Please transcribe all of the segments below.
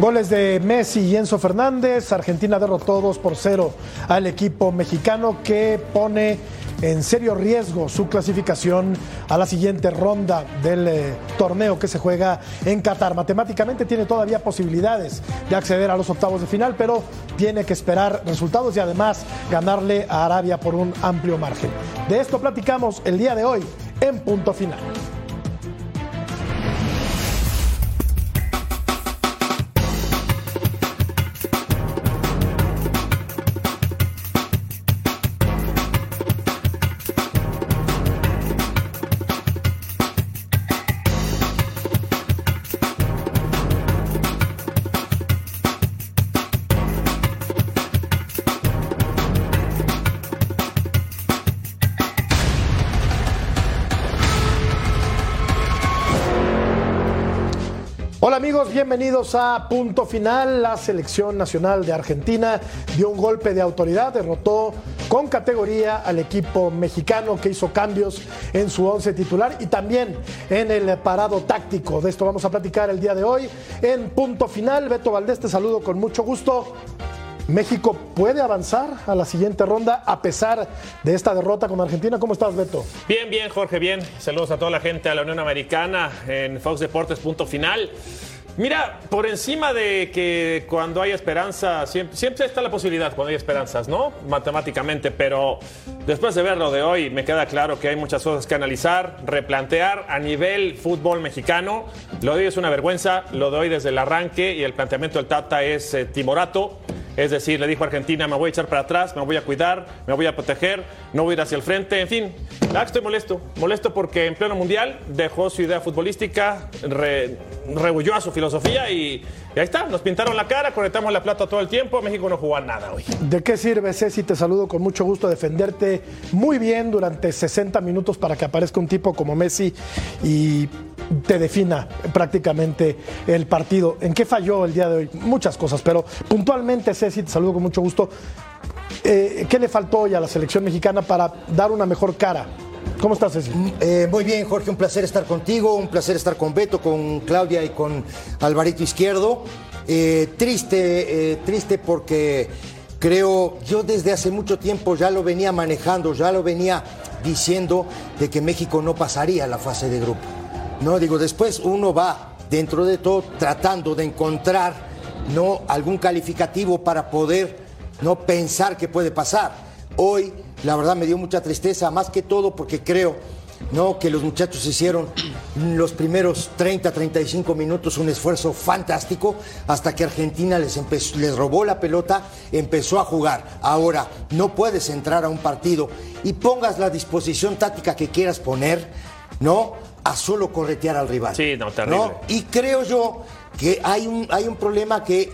Goles de Messi y Enzo Fernández, Argentina derrotó 2 por 0 al equipo mexicano que pone en serio riesgo su clasificación a la siguiente ronda del eh, torneo que se juega en Qatar. Matemáticamente tiene todavía posibilidades de acceder a los octavos de final, pero tiene que esperar resultados y además ganarle a Arabia por un amplio margen. De esto platicamos el día de hoy en punto final. Bienvenidos a Punto Final. La selección nacional de Argentina dio un golpe de autoridad, derrotó con categoría al equipo mexicano que hizo cambios en su once titular y también en el parado táctico. De esto vamos a platicar el día de hoy en Punto Final. Beto Valdés, te saludo con mucho gusto. México puede avanzar a la siguiente ronda a pesar de esta derrota con Argentina. ¿Cómo estás, Beto? Bien, bien, Jorge, bien. Saludos a toda la gente a la Unión Americana en Fox Deportes, punto final. Mira, por encima de que cuando hay esperanza, siempre, está la posibilidad cuando hay esperanzas, ¿no? Matemáticamente, pero después de ver lo de hoy, me queda claro que hay muchas cosas que analizar, replantear a nivel fútbol mexicano. Lo de hoy es una vergüenza, lo de hoy desde el arranque y el planteamiento del Tata es eh, timorato. Es decir, le dijo a Argentina, me voy a echar para atrás, me voy a cuidar, me voy a proteger, no voy a ir hacia el frente, en fin. La estoy molesto. Molesto porque en pleno mundial dejó su idea futbolística, re, rehuyó a su filosofía y, y, ahí está. Nos pintaron la cara, conectamos la plata todo el tiempo. México no jugó a nada hoy. ¿De qué sirve, Ceci? Te saludo con mucho gusto. Defenderte muy bien durante 60 minutos para que aparezca un tipo como Messi y te defina prácticamente el partido. ¿En qué falló el día de hoy? Muchas cosas, pero puntualmente, Ceci, te saludo con mucho gusto. Eh, ¿Qué le faltó hoy a la selección mexicana para dar una mejor cara? ¿Cómo estás, Ceci? Eh, muy bien, Jorge, un placer estar contigo, un placer estar con Beto, con Claudia y con Alvarito Izquierdo. Eh, triste, eh, triste porque creo, yo desde hace mucho tiempo ya lo venía manejando, ya lo venía diciendo de que México no pasaría la fase de grupo. No, digo, después uno va dentro de todo tratando de encontrar no algún calificativo para poder no pensar que puede pasar. Hoy, la verdad, me dio mucha tristeza, más que todo porque creo no que los muchachos hicieron los primeros 30, 35 minutos un esfuerzo fantástico hasta que Argentina les, empezó, les robó la pelota, empezó a jugar. Ahora, no puedes entrar a un partido y pongas la disposición táctica que quieras poner, ¿no? A solo corretear al rival. Sí, no, terrible. ¿no? Y creo yo que hay un, hay un problema que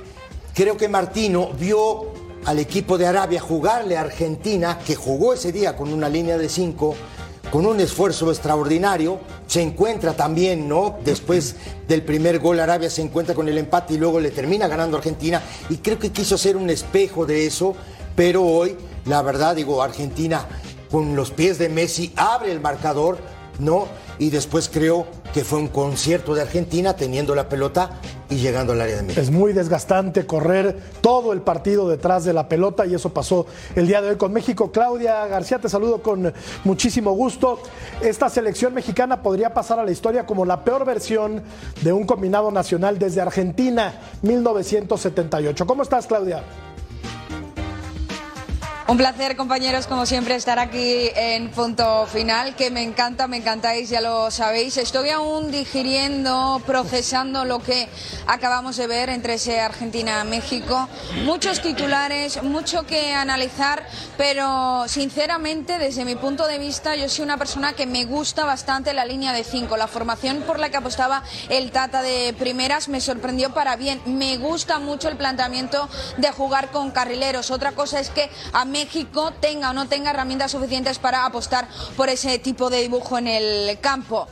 creo que Martino vio al equipo de Arabia jugarle a Argentina, que jugó ese día con una línea de cinco, con un esfuerzo extraordinario. Se encuentra también, ¿no? Después del primer gol, Arabia se encuentra con el empate y luego le termina ganando Argentina. Y creo que quiso hacer un espejo de eso, pero hoy, la verdad, digo, Argentina con los pies de Messi abre el marcador, ¿no? Y después creo que fue un concierto de Argentina teniendo la pelota y llegando al área de México. Es muy desgastante correr todo el partido detrás de la pelota y eso pasó el día de hoy con México. Claudia García, te saludo con muchísimo gusto. Esta selección mexicana podría pasar a la historia como la peor versión de un combinado nacional desde Argentina 1978. ¿Cómo estás, Claudia? Un placer, compañeros, como siempre, estar aquí en punto final, que me encanta, me encantáis, ya lo sabéis. Estoy aún digiriendo, procesando lo que acabamos de ver entre ese Argentina-México. Muchos titulares, mucho que analizar, pero sinceramente, desde mi punto de vista, yo soy una persona que me gusta bastante la línea de cinco. La formación por la que apostaba el Tata de primeras me sorprendió para bien. Me gusta mucho el planteamiento de jugar con carrileros. Otra cosa es que a México tenga o no tenga herramientas suficientes para apostar por ese tipo de dibujo en el campo.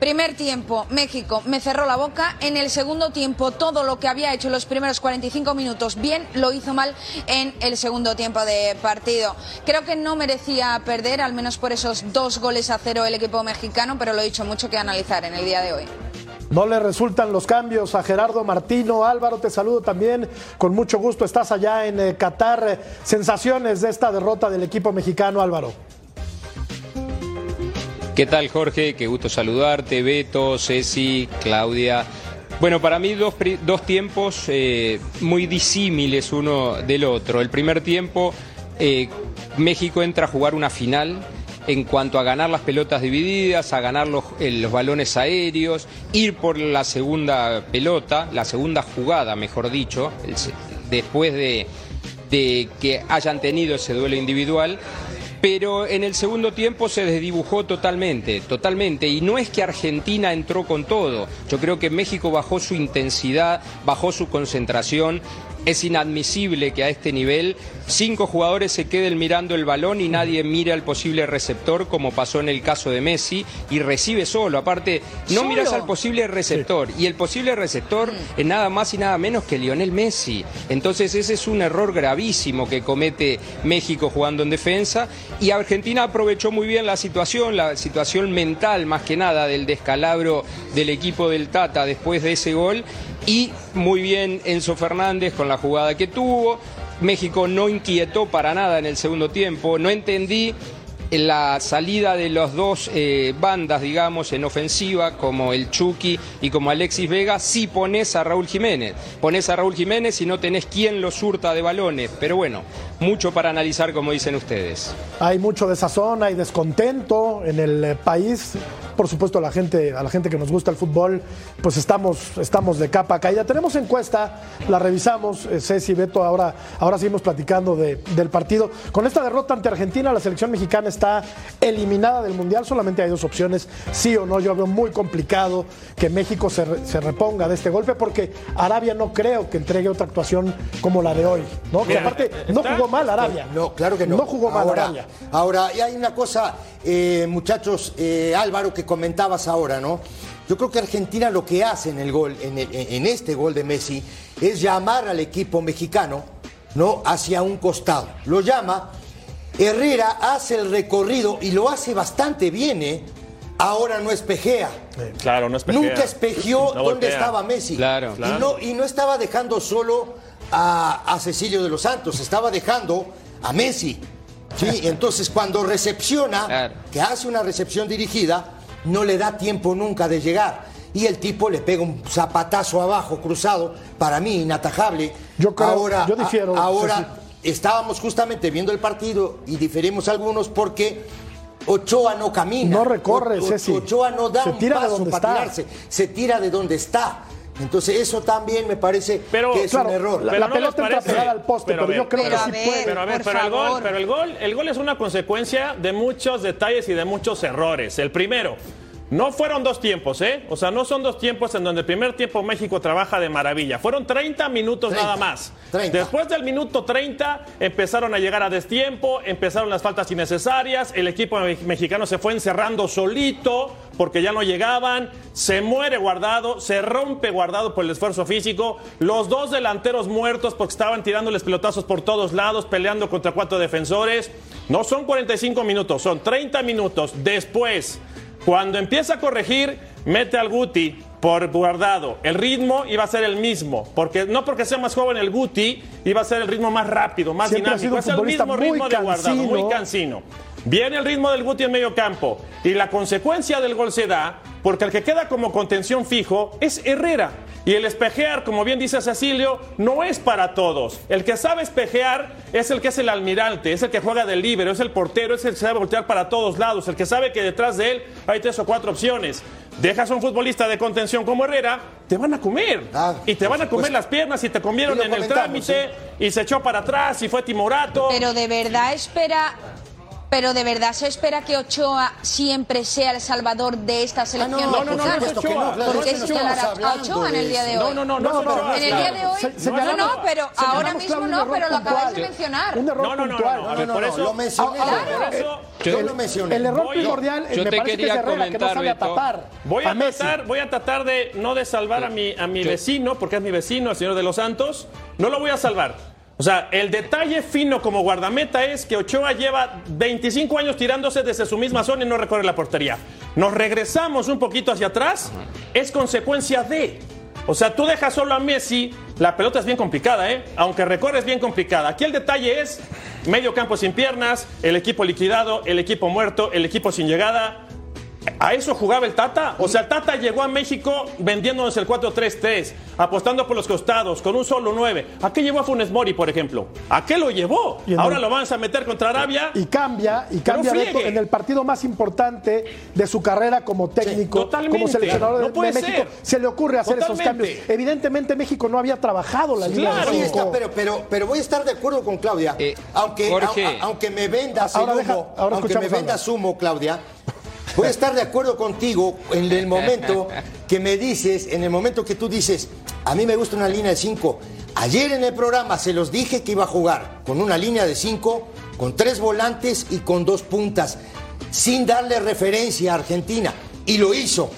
Primer tiempo, México me cerró la boca. En el segundo tiempo, todo lo que había hecho en los primeros 45 minutos bien, lo hizo mal en el segundo tiempo de partido. Creo que no merecía perder, al menos por esos dos goles a cero el equipo mexicano, pero lo he dicho mucho que analizar en el día de hoy. No le resultan los cambios a Gerardo Martino. Álvaro, te saludo también. Con mucho gusto estás allá en eh, Qatar. Sensaciones de esta derrota del equipo mexicano, Álvaro. ¿Qué tal, Jorge? Qué gusto saludarte. Beto, Ceci, Claudia. Bueno, para mí dos, dos tiempos eh, muy disímiles uno del otro. El primer tiempo, eh, México entra a jugar una final en cuanto a ganar las pelotas divididas, a ganar los, eh, los, balones aéreos, ir por la segunda pelota, la segunda jugada, mejor dicho, después de, de que hayan tenido ese duelo individual pero en el segundo tiempo se desdibujó totalmente, totalmente. Y no es que Argentina entró con todo. Yo creo que México bajó su intensidad, bajó su concentración. Es inadmisible que a este nivel cinco jugadores se queden mirando el balón y nadie mire al posible receptor, como pasó en el caso de Messi, y recibe solo. Aparte, no miras al posible receptor, y el posible receptor es nada más y nada menos que Lionel Messi. Entonces, ese es un error gravísimo que comete México jugando en defensa, y Argentina aprovechó muy bien la situación, la situación mental más que nada del descalabro del equipo del Tata después de ese gol y muy bien Enzo Fernández con la jugada que tuvo. México no inquietó para nada en el segundo tiempo. No entendí la salida de las dos eh, bandas, digamos, en ofensiva, como el Chucky y como Alexis Vega, si pones a Raúl Jiménez. Pones a Raúl Jiménez y no tenés quien lo surta de balones. Pero bueno, mucho para analizar, como dicen ustedes. Hay mucho desazón, hay descontento en el eh, país. Por supuesto, la gente, a la gente que nos gusta el fútbol, pues estamos, estamos de capa caída. Tenemos encuesta, la revisamos, eh, Ceci, Beto, ahora, ahora seguimos platicando de, del partido. Con esta derrota ante Argentina, la selección mexicana está eliminada del Mundial. Solamente hay dos opciones, sí o no. Yo veo muy complicado que México se, se reponga de este golpe porque Arabia no creo que entregue otra actuación como la de hoy. ¿no? que aparte no jugó mal Arabia. No, claro que no. No jugó mal ahora, Arabia. Ahora, y hay una cosa, eh, muchachos, eh, Álvaro, que comentabas ahora, ¿no? Yo creo que Argentina lo que hace en el gol, en, el, en este gol de Messi, es llamar al equipo mexicano, ¿no? Hacia un costado. Lo llama. Herrera hace el recorrido y lo hace bastante bien, ¿eh? Ahora no espejea. Claro, no espejea. Nunca espejeó No dónde estaba Messi. Claro. Y, no, y no estaba dejando solo a, a Cecilio de los Santos, estaba dejando a Messi. ¿sí? Entonces, cuando recepciona, Claro. que hace una recepción dirigida, no le da tiempo nunca de llegar. Y el tipo le pega un zapatazo abajo, cruzado, para mí inatajable. Yo creo- ahora, yo difiero, a- ahora Ceci. estábamos justamente viendo el partido y diferimos algunos porque Ochoa no camina. No recorre, O- o- Ceci. Ochoa no da Se un tira de paso donde para está. tirarse, se tira de donde está. Entonces eso también me parece Pero, que es Claro, un error. la, Pero la no pelota entra pegada al poste, Pero yo creo pero que a sí ver, puede. Pero a ver, pero el gol, pero el gol, el gol es una consecuencia de muchos detalles y de muchos errores. El primero, no fueron dos tiempos, ¿eh? O sea, no son dos tiempos en donde el primer tiempo México trabaja de maravilla. Fueron 30 minutos 30, nada más. 30. Después del minuto 30 empezaron a llegar a destiempo, empezaron las faltas innecesarias, el equipo me- mexicano se fue encerrando solito porque ya no llegaban, se muere guardado, se rompe guardado por el esfuerzo físico, los dos delanteros muertos porque estaban tirándoles pelotazos por todos lados, peleando contra cuatro defensores. No son 45 minutos, son 30 minutos. Después, cuando empieza a corregir, mete al Guti por guardado. El ritmo iba a ser el mismo, porque no porque sea más joven el Guti, iba a ser el ritmo más rápido, más Siempre dinámico. Es el mismo ritmo de guardado, muy cansino. Viene el ritmo del Guti en medio campo y la consecuencia del gol se da porque el que queda como contención fijo es Herrera. Y el espejear, como bien dice Cecilio, no es para todos. El que sabe espejear es el que es el almirante, es el que juega del líbero, es el portero, es el que sabe voltear para todos lados, el que sabe que detrás de él hay tres o cuatro opciones. Dejas a un futbolista de contención como Herrera, te van a comer. Ah, y te van a comer las piernas y te comieron Y en el trámite y se echó para atrás y fue timorato. Pero de verdad espera. Pero de verdad se espera que Ochoa siempre sea el salvador de esta selección no, no, no, no es supuesto que no, Ochoa. claro, ¿Por qué es que no señalar estamos a Ochoa en el día de hoy? No, no, no, no. En el día de hoy. Se- No, no, pero ahora mismo no, pero lo acabas de mencionar. Un error No, no, no, puntual. no, a No, lo mencioné. Eso- Yo lo mencioné. El error Voy- primordial yo me te parece que es Herrera, que no sabe Beto. tapar Voy a, tratar, voy a tratar de no de salvar a mi, a mi vecino, porque es mi vecino, el señor de los Santos. No lo voy a salvar. O sea, el detalle fino como guardameta es que Ochoa lleva 25 años tirándose desde su misma zona y no recorre la portería. Nos regresamos un poquito hacia atrás, es consecuencia de. O sea, tú dejas solo a Messi, la pelota es bien complicada, ¿eh? Aunque recorre es bien complicada. Aquí el detalle es medio campo sin piernas, el equipo liquidado, el equipo muerto, el equipo sin llegada. ¿A eso jugaba el Tata? O sea, el Tata llegó a México vendiéndonos el 4-3-3, apostando por los costados, con un solo 9. ¿A qué llevó a Funes Mori, por ejemplo? ¿A qué lo llevó? Ahora el- lo vamos a meter contra Arabia. Y cambia, y cambia. Beto, en el partido más importante de su carrera como técnico, totalmente. como seleccionador No de, puede de México. ser. Se le ocurre hacer esos cambios. Evidentemente México no había trabajado la línea Claro. cinco. está, pero, pero, pero voy a estar de acuerdo con Claudia. Eh, aunque, Jorge. a- a- aunque me vendas Ahora el deja- humo, ahora aunque me vendas humo, Claudia, voy a estar de acuerdo contigo en el momento que me dices, en el momento que tú dices, a mí me gusta una línea de 5. Ayer en el programa se los dije que iba a jugar con una línea de 5, con tres volantes y con dos puntas, sin darle referencia a Argentina. Y lo hizo,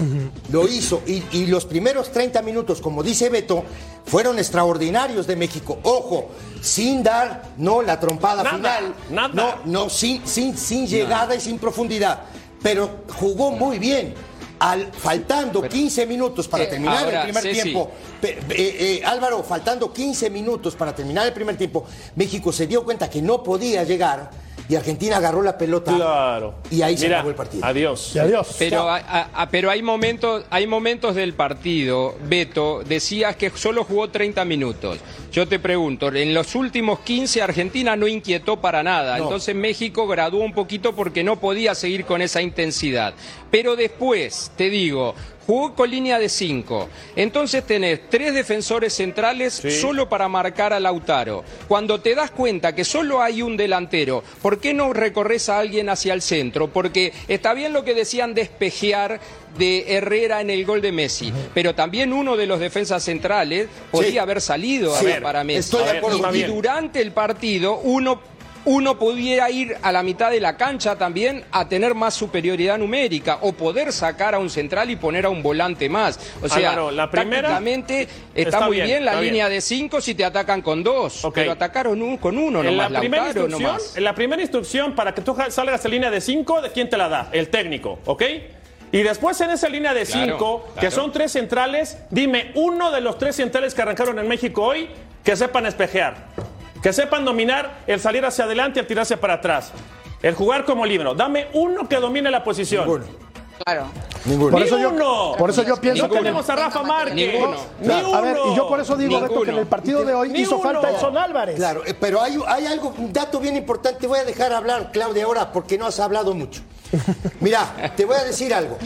lo hizo. Y, y los primeros 30 minutos, como dice Beto, fueron extraordinarios de México. Ojo, sin dar, no la trompada Nada, final, nada. no, no, sin, sin, sin llegada y sin profundidad. Pero jugó muy bien. Al, faltando 15 minutos para Eh, terminar ahora, el primer Ceci. tiempo, eh, eh, Álvaro, faltando 15 minutos para terminar el primer tiempo, México se dio cuenta que no podía llegar y Argentina agarró la pelota. Claro. Y ahí se acabó el partido. Adiós. Y adiós. Pero, a- a- a- pero hay momentos, hay momentos del partido, Beto, decías que solo jugó 30 minutos. Yo te pregunto, en los últimos 15 Argentina no inquietó para nada. No. Entonces México graduó un poquito porque no podía seguir con esa intensidad. Pero después, te digo, jugó con línea de 5. Entonces tenés tres defensores centrales Sí. solo para marcar a Lautaro. Cuando te das cuenta que solo hay un delantero, ¿por qué no recorres a alguien hacia el centro? Porque está bien lo que decían de espejear de Herrera en el gol de Messi, pero también uno de los defensas centrales podía Sí. haber salido Sí, a- para Messi. estoy de acuerdo y, durante el partido uno uno pudiera ir a la mitad de la cancha también a tener más superioridad numérica o poder sacar a un central y poner a un volante más. O sea, Álvaro, la primera tácticamente está, está muy bien, bien, la línea bien. de cinco si te atacan con dos, pero atacaron un- con uno en, nomás, la primera Lautaro instrucción, nomás. en la primera instrucción, para que tú salgas en línea de 5, ¿de quién te la da? El técnico, ¿ok? Y después en esa línea de Claro, 5, que son tres centrales, dime uno de los tres centrales que arrancaron en México hoy que sepan espejear, que sepan dominar el salir hacia adelante y el tirarse para atrás, el jugar como libro. Dame uno que domine la posición. Ninguno. Claro. Ninguno. Por eso yo- por eso yo pienso no que- tenemos a Rafa Márquez. Ninguno. Ni Claro, A ver, y yo por eso digo, Beto, Ninguno. que en el partido de hoy Ni hizo uno. falta Edson Álvarez. Claro, eh, pero hay, hay algo, un dato bien importante. Voy a dejar hablar, Claudia, ahora porque no has hablado mucho. Mira, te voy a decir algo.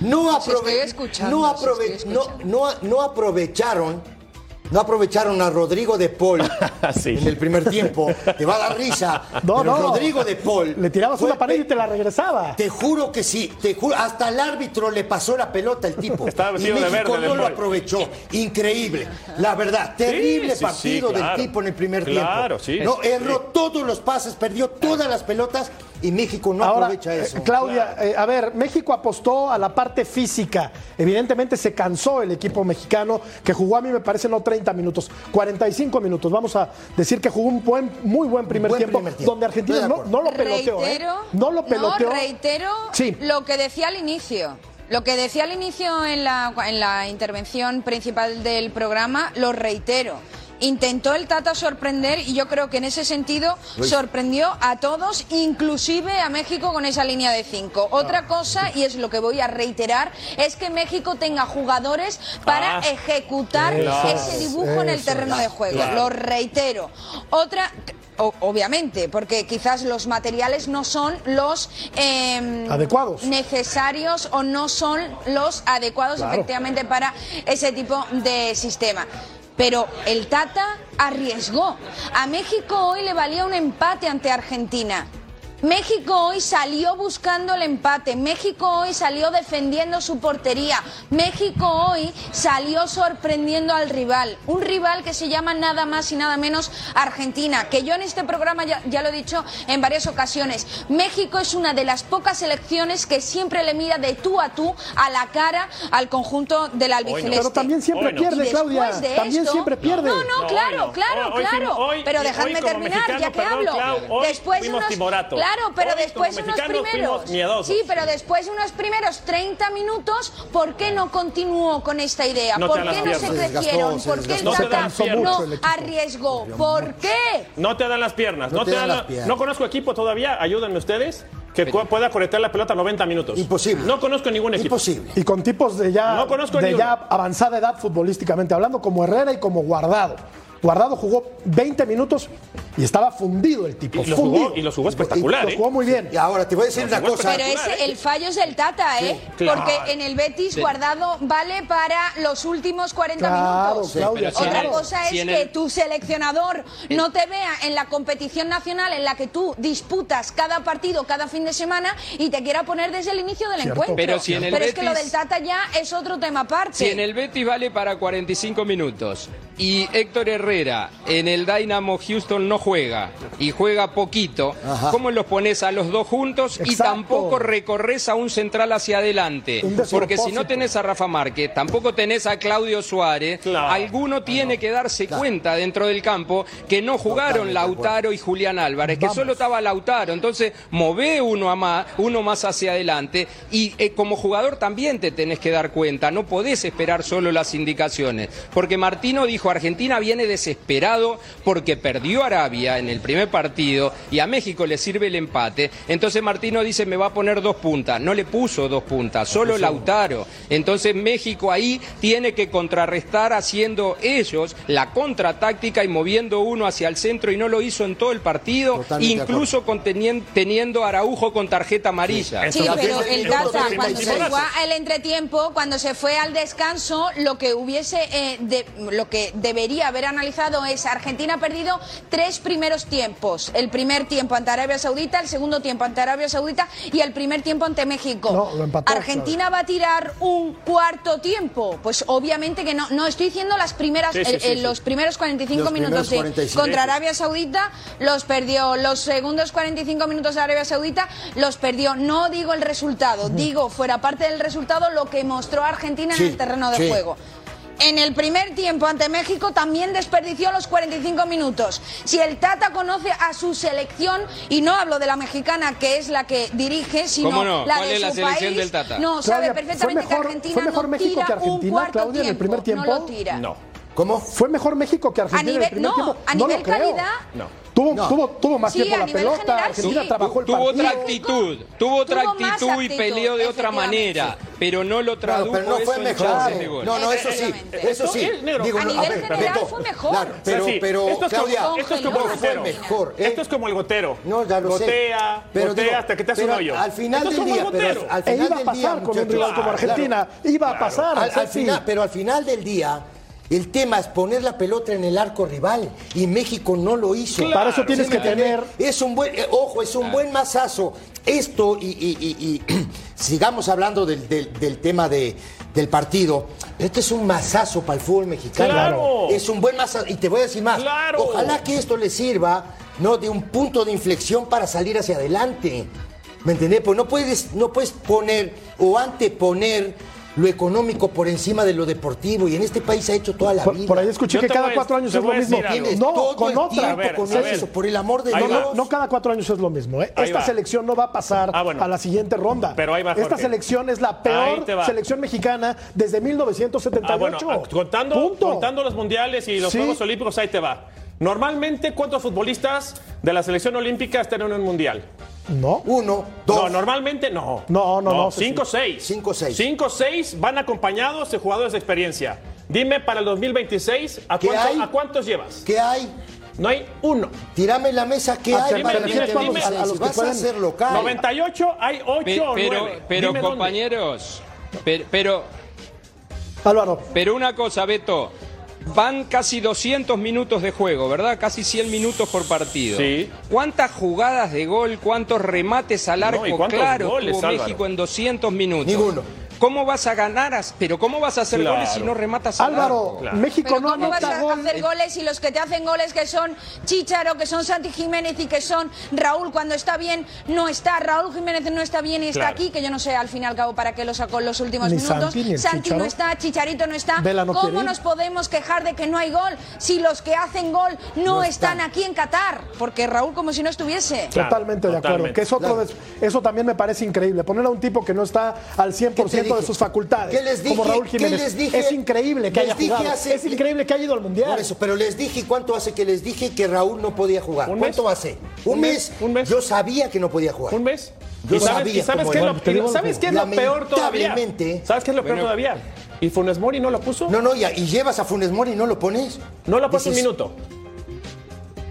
No, Si aprove- estoy escuchando, no, si aprove- estoy no, escuchando. no, no aprovecharon. No aprovecharon a Rodrigo de Paul Sí. en el primer tiempo. Te va a dar risa. No, pero no. Rodrigo de Paul. Le tirabas fue una pared y te la regresaba. Te juro que sí, te juro, hasta el árbitro le pasó la pelota al tipo. Estaba y de México de no lo aprovechó. Increíble. La verdad, terrible sí, sí, partido claro. del tipo en el primer Claro, tiempo. sí. No, erró todos los pases, perdió todas las pelotas y México no Ahora, aprovecha eh, eso. Claudia, eh, a ver, México apostó a la parte física. Evidentemente se cansó el equipo mexicano, que jugó a mí me parece no 30 minutos, 45 minutos. Vamos a decir que jugó un buen, muy buen primer, Buen tiempo, primer tiempo. donde Argentina no, no lo peloteó. ¿eh? Reitero, No lo peloteó. No, reitero Sí. lo que decía al inicio. Lo que decía al inicio en la, en la intervención principal del programa, lo reitero. Intentó el Tata sorprender y yo creo que en ese sentido sorprendió a todos, inclusive a México con esa línea de cinco. Otra cosa, y es lo que voy a reiterar, es que México tenga jugadores para Ah. ejecutar Eso ese es, dibujo en el eso terreno de juego. Lo reitero. Otra. o- Obviamente, porque quizás los materiales no son los eh, Adecuados. necesarios o no son los adecuados Claro. efectivamente para ese tipo de sistema. Pero el Tata arriesgó. A México hoy le valía un empate ante Argentina. México hoy salió buscando el empate, México hoy salió defendiendo su portería, México hoy salió sorprendiendo al rival, un rival que se llama nada más y nada menos Argentina, que yo en este programa ya, ya lo he dicho en varias ocasiones, México es una de las pocas selecciones que siempre le mira de tú a tú a la cara al conjunto del albiceleste. Pero también siempre no. pierde, Claudia. de También esto- siempre pierde. No, no, No, claro, hoy claro, Hoy- claro. hoy- pero hoy dejadme terminar, mexicano, ya que perdón, hablo. Clau, después fuimos unos, timorato. Claro, pero Hoy después unos primeros. miedosos. Sí, pero después unos primeros 30 minutos, ¿por qué no continuó con esta idea? No ¿Por qué las no se piernas. Se crecieron? ¿Por qué el Tata no arriesgó? ¿Por qué? No te dan las piernas. No, te dan la- piernas. No conozco equipo todavía, ayúdenme ustedes, que pueda corretear la pelota 90 minutos. Imposible. No conozco ningún equipo. Imposible. Y con tipos de ya, No conozco de ya avanzada edad futbolísticamente hablando, como Herrera y como Guardado. Guardado jugó 20 minutos y estaba fundido el tipo. Y lo fundido. jugó, y lo jugó espectacular, Lo ¿eh? jugó muy bien. Y ahora te voy a decir una cosa. Pero espectacular, ese, ¿eh? el fallo es del Tata, ¿eh? claro. Porque en el Betis Sí. Guardado vale para los últimos 40 Claro, minutos. Claudia, Otra el- cosa es que el- tu seleccionador no te vea en la competición nacional en la que tú disputas cada partido, cada fin de semana y te quiera poner desde el inicio del Cierto. encuentro. Pero si en el Pero es que lo del Tata ya es otro tema aparte. Si en el Betis vale para 45 minutos y Héctor Herrera en el Dynamo Houston no juega y juega poquito, Ajá. ¿cómo los pones a los dos juntos y tampoco recorres a un central hacia adelante? Porque si no tenés a Rafa Márquez, tampoco tenés a Claudio Suárez, Claro. alguno tiene que darse cuenta dentro del campo que no jugaron Totalmente de. Lautaro y Julián Álvarez, que Vamos. solo estaba Lautaro. Entonces, mové uno, a más, uno más hacia adelante y eh, como jugador también te tenés que dar cuenta, no podés esperar solo las indicaciones. Porque Martino dijo, Argentina viene desesperado porque perdió Arabia en el primer partido y a México le sirve el empate. Entonces Martino dice, me va a poner dos puntas. No le puso dos puntas, solo Lautaro. Entonces México ahí tiene que contrarrestar haciendo ellos la contratáctica y moviendo uno hacia el centro y no lo hizo en todo el partido, Totalmente incluso con tenien- teniendo a Araujo con tarjeta amarilla. Sí, pero el Tata, cuando se fue al entretiempo, cuando se fue al descanso, lo que hubiese, eh, de- lo que debería haber analizado es Argentina ha perdido tres primeros tiempos. El primer tiempo ante Arabia Saudita, el segundo tiempo ante Arabia Saudita y el primer tiempo ante México. No, lo empató, Argentina va a tirar un cuarto tiempo. Pues obviamente que no. No, estoy diciendo las primeras, Sí, sí, sí, sí. los primeros 45 Los minutos primeros de- 45. contra Arabia Saudita los perdió. Los segundos 45 minutos de Arabia Saudita los perdió. No digo el resultado, digo fuera parte del resultado lo que mostró Argentina Sí, en el terreno de sí. juego. En el primer tiempo ante México también desperdició los 45 minutos. Si el Tata conoce a su selección, y no hablo de la mexicana que es la que dirige, sino ¿Cómo no? la ¿Cuál de la su selección país, del Tata? no sabe Claudia, perfectamente ¿fue mejor- que Argentina mejor no México tira que un Argentina, cuarto Claudia, en el tiempo, primer no tiempo? lo tira. No. ¿Cómo? ¿Fue mejor México que Argentina A en el nivel- primer no, tiempo? a no nivel lo creo. calidad. No. Tuvo, No. tuvo, tuvo más Sí, tiempo a la nivel pelota, general, Argentina sí. trabajó el Tuvo partido. otra actitud, tuvo otra Tuvo más actitud y actitud, peleó de otra manera, pero no lo Claro, tradujo pero no fue eso en mejor. chances de gol. No, no, eso sí, eso sí. Digo, a no, nivel ver, general Beto, fue mejor. Claro, pero, Sí, pero esto es como- Claudia, esto es como no el fue gotero. mejor. ¿eh? Esto es como el gotero. No, ya lo sé. gotea, Pero gotea digo, hasta que te hace un hoyo. Al final Esto es del como día, pero al E final iba a del pasar día, con un rival como claro, Argentina. Iba a pasar. Pero al final del día, el tema es poner la pelota en el arco rival y México no lo hizo. Claro, Para eso tienes ¿Sí que tener Es un buen, eh, ojo, es un buen masazo. Esto, y, y- y- y sigamos hablando del, del- del tema de, del partido. Este es un masazo para el fútbol mexicano. Claro. Es un buen masazo. Y te voy a decir más. Claro. Ojalá que esto le sirva ¿no? de un punto de inflexión para salir hacia adelante. ¿Me entendés? Pues no puedes, no puedes poner o anteponer lo económico por encima de lo deportivo y en este país se ha hecho toda la Por, vida. por ahí escuché Yo que cada voy cuatro años es lo mismo. Tienes No, todo con el otra. tiempo A ver, con a eso, por el amor de Dios. No, no cada cuatro años es lo mismo. ¿eh? Esta va. selección no va a pasar Ah, bueno. a la siguiente ronda. Pero ahí va, Esta selección es la peor selección mexicana desde 1978. Ah, bueno, ah, contando, Punto. contando los mundiales y los Sí. Juegos Olímpicos, ahí te va. Normalmente, ¿cuántos futbolistas de la selección olímpica están en un mundial? No. Uno, dos. No, normalmente no. No, no, no, sí, Cinco, sí. seis. Cinco, seis. Cinco, seis van acompañados de jugadores de experiencia. Dime para el 2026, ¿a, ¿Qué cuánto- hay? ¿a cuántos llevas? ¿Qué hay? No hay uno. Tírame en la mesa qué Ah, hay. para a los- a que vas pueden- a ser local. 98 hay 8 Pe- o pero, 9. pero compañeros, pero, pero, Álvaro, pero una cosa, Beto. Van casi 200 minutos de juego, ¿verdad? Casi 100 minutos por partido. Sí. ¿Cuántas jugadas de gol, cuántos remates al arco No, ¿y cuántos claro goles, tuvo Álvaro? México en 200 minutos? Ninguno. ¿Cómo vas a ganar? Pero ¿cómo vas a hacer Claro. goles si no rematas al Álvaro? Claro. México Pero no ¿cómo vas a gol. hacer goles y los que te hacen goles que son Chicharo, que son Santi Jiménez y que son Raúl cuando está bien no está, Raúl Jiménez no está bien y está Claro. aquí, que yo no sé al fin y al cabo para qué lo sacó en los últimos Ni minutos. Santi, ni el Chicharo. no está, Chicharito no está. Vela no quiere ¿Cómo nos podemos quejar de que no hay gol si los que hacen gol no, No están aquí en Qatar? Porque Raúl como si no estuviese. Claro, Totalmente de acuerdo. Que es otro de- eso también me parece increíble. Poner a un tipo que no está al 100% de dije? sus facultades. ¿Qué les dije? Como Raúl ¿Qué les dije? Es increíble que Les haya dije jugado. hace- Es increíble que haya ido al mundial. Por eso, pero les dije, ¿cuánto hace que les dije que Raúl no podía jugar? ¿Un ¿Cuánto mes? hace? ¿Un, ¿Un mes? mes? ¿Un mes? Yo sabía que no podía jugar. ¿Un mes? Yo ¿Y sabes, sabía y sabes qué es lo, digo ¿sabes qué es lo peor todavía? Lamentablemente. ¿Sabes qué es lo peor todavía? ¿Y Funes Mori no lo puso? No, no, y, y llevas a Funes Mori y no lo pones. No lo puso un minuto.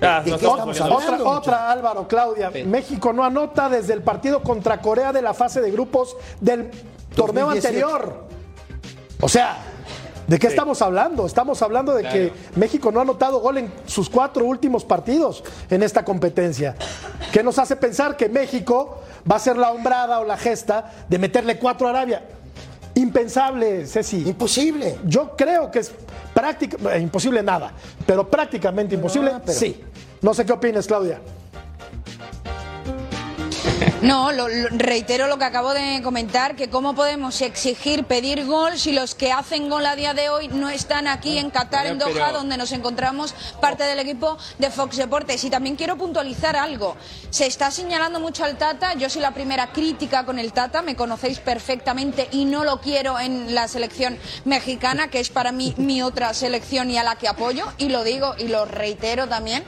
Ya, ¿De nos qué estamos estamos poniendo- hablando? Otra, otra, Álvaro, Claudia. México no anota desde el partido contra Corea de la fase de grupos del torneo 2018. anterior. O sea, ¿de qué estamos hablando? Estamos hablando de que México no ha anotado gol en sus cuatro últimos partidos en esta competencia. ¿Qué nos hace pensar que México va a ser la hombrada o la gesta de meterle cuatro a Arabia? Impensable, Ceci. Imposible. Yo creo que es prácticamente imposible nada, pero prácticamente imposible, pero- sí. No sé qué opinas, Claudia. No, lo- lo- reitero lo que acabo de comentar, que cómo podemos exigir pedir gol si los que hacen gol a día de hoy no están aquí en Qatar, en Doha, pero- donde nos encontramos parte del equipo de Fox Deportes. Y también quiero puntualizar algo. Se está señalando mucho al Tata, yo soy la primera crítica con el Tata, me conocéis perfectamente y no lo quiero en la selección mexicana, que es para mí mi otra selección y a la que apoyo, y lo digo y lo reitero también.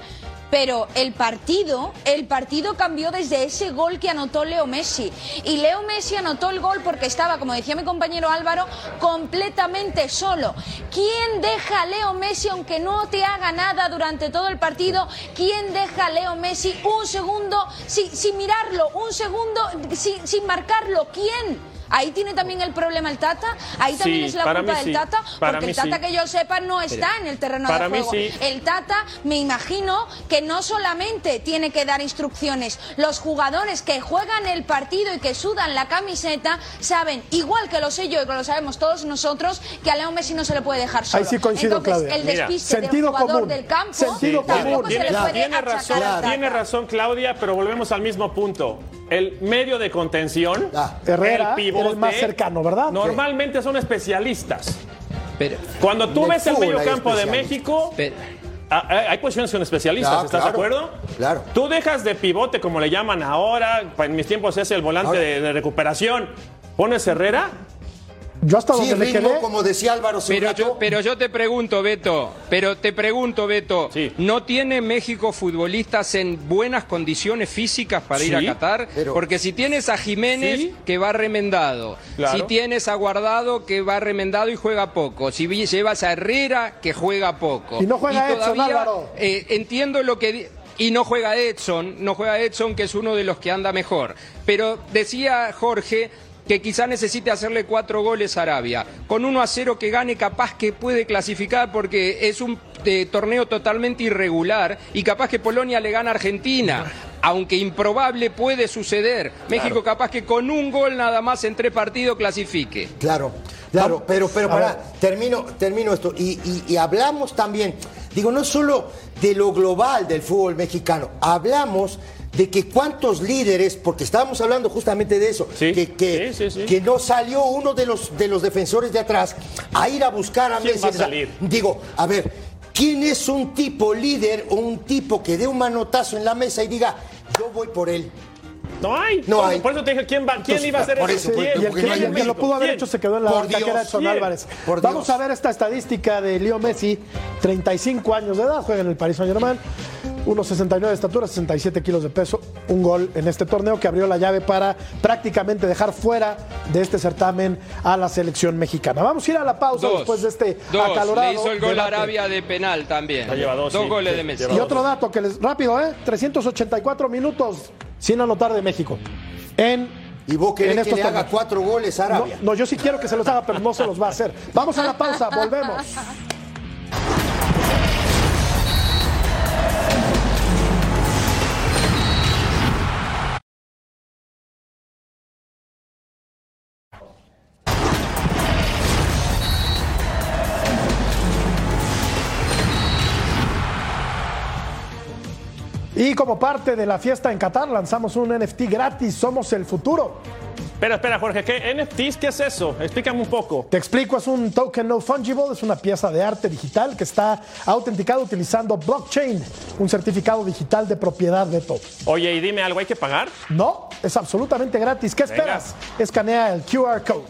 Pero el partido, el partido cambió desde ese gol que anotó Leo Messi. Y Leo Messi anotó el gol porque estaba, como decía mi compañero Álvaro, completamente solo. ¿Quién deja a Leo Messi aunque no te haga nada durante todo el partido? ¿Quién deja a Leo Messi un segundo sin, sin mirarlo, un segundo sin, sin marcarlo? ¿Quién? Ahí tiene también el problema el Tata, ahí también Sí, es la culpa del sí, Tata, para porque el Tata sí. que yo sepa no está en el terreno para de mí juego. sí. El Tata, me imagino que no solamente tiene que dar instrucciones, los jugadores que juegan el partido y que sudan la camiseta saben, igual que lo sé yo y que lo sabemos todos nosotros, que a Leo Messi no se le puede dejar solo. Ahí sí coincido, Entonces, Claudia. el despiste del jugador común, del campo sentido tampoco común. se le puede tiene achacar razón, al Tata. tiene razón Claudia, pero volvemos al mismo punto. El medio de contención, Ah, Herrera el el más cercano, ¿verdad? Normalmente son especialistas. Pero, Cuando tú ves el medio campo de. México, pero- ah, ah, hay posiciones que son especialistas, Claro, ¿estás claro, de acuerdo? claro. Tú dejas de pivote, como le llaman ahora, en mis tiempos es el volante de, de recuperación. Pones Herrera, Yo hasta Sí, donde me ritmo, quedé. como decía Álvaro Pero yo, pero yo te pregunto, Beto, pero te pregunto, Beto, Sí. ¿no tiene México futbolistas en buenas condiciones físicas para ir a Qatar? pero- Porque si tienes a Jiménez, Sí. que va remendado, Claro. si tienes a Guardado, que va remendado y juega poco, si llevas a Herrera, que juega poco. Y no juega Edson, Álvaro. eh, entiendo lo que... Y no juega Edson, no juega Edson, que es uno de los que anda mejor. Pero decía Jorge que quizá necesite hacerle cuatro goles a Arabia. Con 1 a 0 que gane, capaz que puede clasificar porque es un eh, torneo totalmente irregular y capaz que Polonia le gana a Argentina. Aunque improbable puede suceder. México capaz que con un gol nada más en tres partidos clasifique. Claro, claro, pero, pero para, termino, termino esto. Y, y- y hablamos también, digo, no solo de lo global del fútbol mexicano, hablamos de que cuántos líderes, porque estábamos hablando justamente de eso, Sí. que, que, Sí, sí, sí. que no salió uno de los, de los defensores de atrás a ir a buscar a ¿Quién Messi. va a salir? Digo, a ver, ¿quién es un tipo líder o un tipo que dé un manotazo en la mesa y diga, yo voy por él? No hay. No Por- hay. Por eso te dije, ¿quién, va, quién Entonces, iba a hacer por eso? ¿Quién? y el que, no el que lo pudo haber ¿Quién? hecho se quedó en la Por banca, que era Edson. Álvarez. Por Vamos Dios. a ver esta estadística de Leo Messi, 35 años de edad, juega en el Paris Saint Germain, 1,69 de estatura, 67 kilos de peso, un gol en este torneo que abrió la llave para prácticamente dejar fuera de este certamen a la selección mexicana. Vamos a ir a la pausa Dos. después de este Dos. acalorado. Le hizo el gol debate. Arabia de penal también. Ya lleva dos, sí, goles sí, de Messi. Y dos. otro dato que les rápido, ¿eh? 384 minutos sin anotar de México. En Y vos en querés que estos le haga cuatro goles a No, Arabia. no, yo sí quiero que se los haga, pero no se los va a hacer. Vamos a la pausa, volvemos. Y como parte de la fiesta en Qatar, lanzamos un NFT gratis, Somos el Futuro. Espera, espera, Jorge, ¿qué NFTs? ¿Qué es eso? Explícame un poco. Te explico, es un token no fungible, es una pieza de arte digital que está autenticada utilizando blockchain, un certificado digital de propiedad de todo. Oye, y dime algo, ¿hay que pagar? No, es absolutamente gratis. ¿Qué esperas? Escanea el QR code.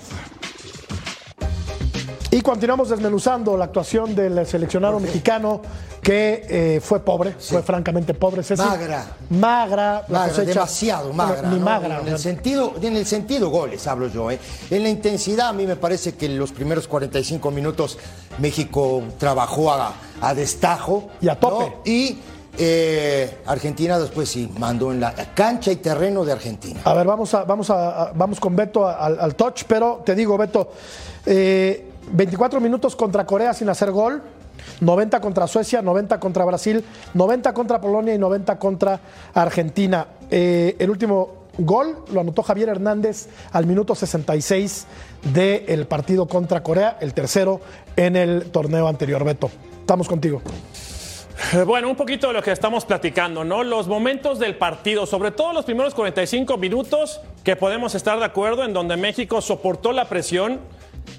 Y continuamos desmenuzando la actuación del seleccionado mexicano que eh, fue pobre, fue francamente pobre. Ceci. Magra. Magra. la Magra, cosecha- demasiado magra. Bueno, Ni ¿no? magra. En el, sentido, en el sentido goles hablo yo. ¿eh? En la intensidad a mí me parece que en los primeros 45 minutos México trabajó a, a destajo. Y a tope. ¿no? Y eh, Argentina después sí mandó en la cancha y terreno de Argentina. A ver, vamos, a, vamos, a, a- vamos con Beto al, al touch, pero te digo, Beto, eh, 24 minutos contra Corea sin hacer gol, 90 contra Suecia, 90 contra Brasil, 90 contra Polonia y 90 contra Argentina. Eh, el último gol lo anotó Javier Hernández al minuto 66 del partido contra Corea, el tercero en el torneo anterior. Beto, estamos contigo. Eh, Bueno, un poquito de lo que estamos platicando, ¿no? Los momentos del partido, sobre todo los primeros 45 minutos, que podemos estar de acuerdo, en donde México soportó la presión.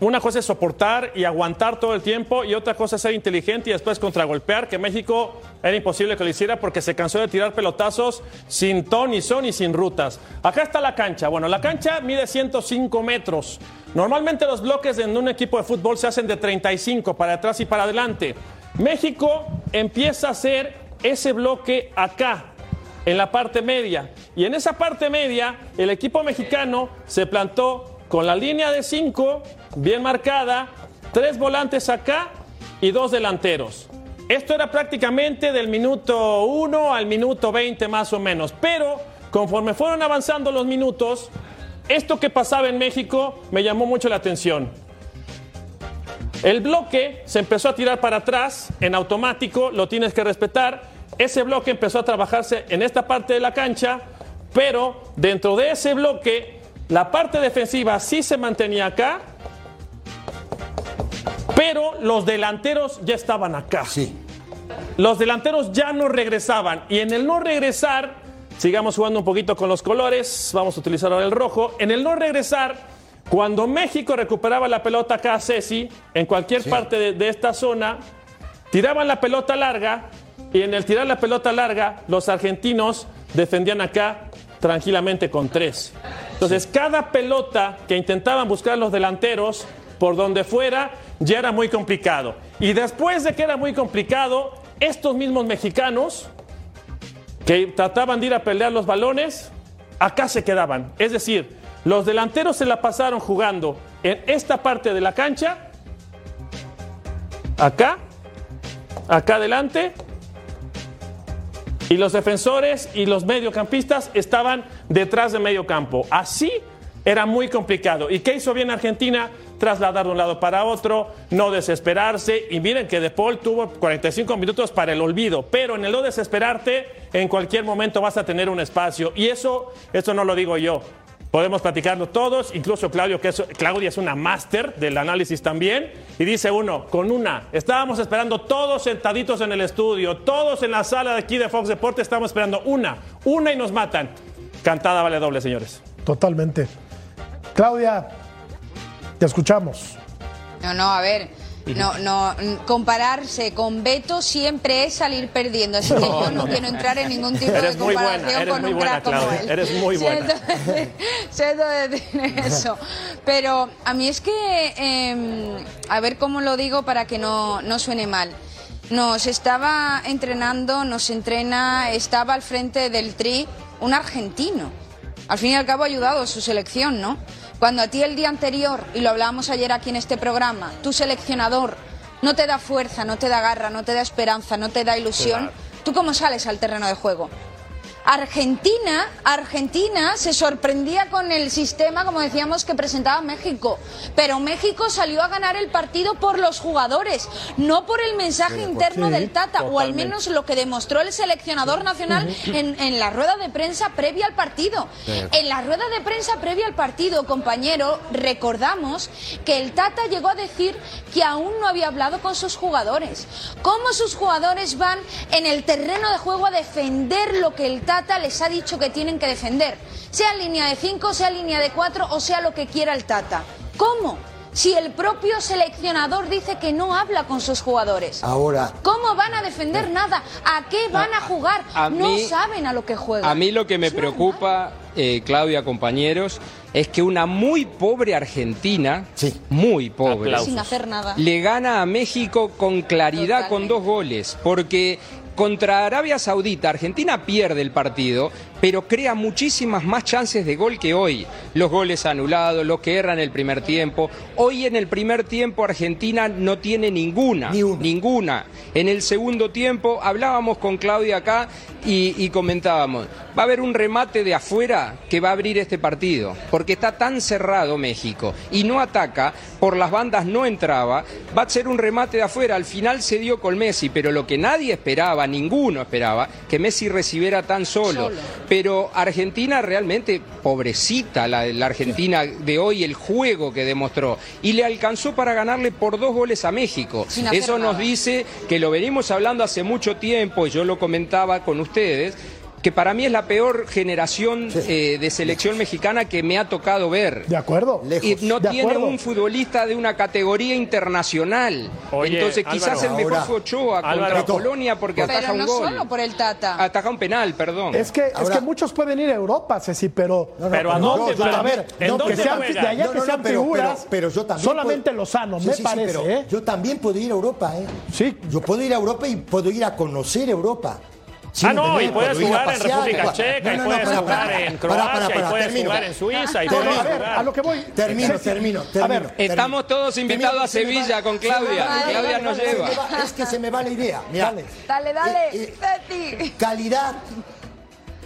Una cosa es soportar y aguantar todo el tiempo, y otra cosa es ser inteligente y después contragolpear, que México era imposible que lo hiciera porque se cansó de tirar pelotazos sin ton ni son y sin rutas. Acá está la cancha. Bueno, la cancha mide 105 metros. Normalmente los bloques en un equipo de fútbol se hacen de 35 para atrás y para adelante. México empieza a hacer ese bloque acá, en la parte media. Y en esa parte media, el equipo mexicano se plantó con la línea de 5 bien marcada, tres volantes acá y dos delanteros. Esto era prácticamente del minuto 1 al minuto 20 más o menos. Pero conforme fueron avanzando los minutos, esto que pasaba en México me llamó mucho la atención. El bloque se empezó a tirar para atrás en automático, lo tienes que respetar. Ese bloque empezó a trabajarse en esta parte de la cancha, pero dentro de ese bloque, la parte defensiva sí se mantenía acá, pero los delanteros ya estaban acá. Sí. Los delanteros ya no regresaban. Y en el no regresar, sigamos jugando un poquito con los colores. Vamos a utilizar ahora el rojo. En el no regresar, cuando México recuperaba la pelota acá, Ceci, en cualquier parte de, de esta zona, tiraban la pelota larga. Y en el tirar la pelota larga, los argentinos defendían acá tranquilamente con tres. Entonces, cada pelota que intentaban buscar los delanteros, por donde fuera, ya era muy complicado. Y después de que era muy complicado, estos mismos mexicanos que trataban de ir a pelear los balones, acá se quedaban. Es decir, los delanteros se la pasaron jugando en esta parte de la cancha, acá, acá adelante, y los defensores y los mediocampistas estaban detrás de medio campo. Así era muy complicado. ¿Y qué hizo bien Argentina? Trasladar de un lado para otro, no desesperarse. Y miren que De Paul tuvo 45 minutos para el olvido, pero en el no desesperarte, en cualquier momento vas a tener un espacio. Y eso, eso no lo digo yo. Podemos platicarlo todos, incluso Claudio, que es, Claudia es una máster del análisis también. Y dice uno, con una, estábamos esperando todos sentaditos en el estudio, todos en la sala de aquí de Fox Deportes, estamos esperando una, una y nos matan. Cantada vale doble, señores. Totalmente. Claudia, te escuchamos. No, no, a ver. No, no, compararse con Beto siempre es salir perdiendo. Así que yo no, quiero entrar en ningún tipo Eres de muy buena, comparación eres con un buena, crack como él. eres muy buena. Siento, siento decir eso. Pero a mí es que, eh, a ver cómo lo digo para que no, no suene mal. Nos estaba entrenando, nos entrena, estaba al frente del tri un argentino. Al fin y al cabo ha ayudado a su selección, ¿no? Cuando a ti el día anterior, y lo hablábamos ayer aquí en este programa, tu seleccionador no te da fuerza, no te da garra, no te da esperanza, no te da ilusión, ¿tú cómo sales al terreno de juego? Argentina, Argentina se sorprendía con el sistema, como decíamos, que presentaba México. Pero México salió a ganar el partido por los jugadores, no por el mensaje interno sí, del Tata, o al menos lo que demostró el seleccionador nacional en, en la rueda de prensa previa al partido. En la rueda de prensa previa al partido, compañero, recordamos que el Tata llegó a decir que aún no había hablado con sus jugadores. ¿Cómo sus jugadores van en el terreno de juego a defender lo que el Tata les ha dicho que tienen que defender? Sea línea de 5, sea línea de 4 o sea lo que quiera el Tata. ¿Cómo? Si el propio seleccionador dice que no habla con sus jugadores. Ahora, ¿Cómo van a defender nada? ¿A qué van a jugar? a no mí- saben a lo que juegan. A mí lo que me Es preocupa, eh, Claudia, compañeros, es que una muy pobre Argentina, Sí. muy pobre, Aplausos. Sin hacer nada. le gana a México con claridad con dos goles, porque contra Arabia Saudita Argentina pierde el partido, pero crea muchísimas más chances de gol que hoy. Los goles anulados, los que erran el primer tiempo. Hoy en el primer tiempo Argentina no tiene ninguna, Ni una. ninguna. En el segundo tiempo hablábamos con Claudia acá y, y comentábamos, va a haber un remate de afuera que va a abrir este partido, porque está tan cerrado México y no ataca, por las bandas no entraba, va a ser un remate de afuera, al final se dio con Messi, pero lo que nadie esperaba, ninguno esperaba, que Messi recibiera tan solo. Solo. Pero Argentina realmente, pobrecita la, la Argentina de hoy, el juego que demostró, y le alcanzó para ganarle por dos goles a México. Eso nos dice que lo venimos hablando hace mucho tiempo, y yo lo comentaba con ustedes, que para mí es la peor generación eh, de selección mexicana que me ha tocado ver. ¿De acuerdo? Lejos. Y no De tiene acuerdo. un futbolista de una categoría internacional. Oye, Entonces quizás Álvaro, el mejor ahora- fue Ochoa Álvaro. contra Polonia porque ataja Pero un no gol. solo por el Tata. Ataja un penal, perdón. Es que, es Ahora- que muchos pueden ir a Europa, Ceci, pero. No, no, Pero ¿a dónde ver, ¿En no, dónde que sean, de allá No, que sean figuras, pero- pero yo también solamente puedo- Lozano, Sí, me sí, sí, parece, pero ¿eh? Yo también puedo ir a Europa, ¿eh? Sí. Yo puedo ir a Europa y puedo ir a conocer Europa. Sí, Ah, no, y puedes jugar en pasear, República. Checa, y puedes para, jugar para, en Croacia, para, para, y puedes termino. jugar en Suiza, y Pero, puedes a ver, jugar. a lo que voy. Termino, Ceci, termino, A termino. ver, Estamos todos invitados Termino, a Sevilla con Claudia. Claudia nos lleva. va- Es que se me va la idea. Dale. Dale, dale, Eh, eh, calidad.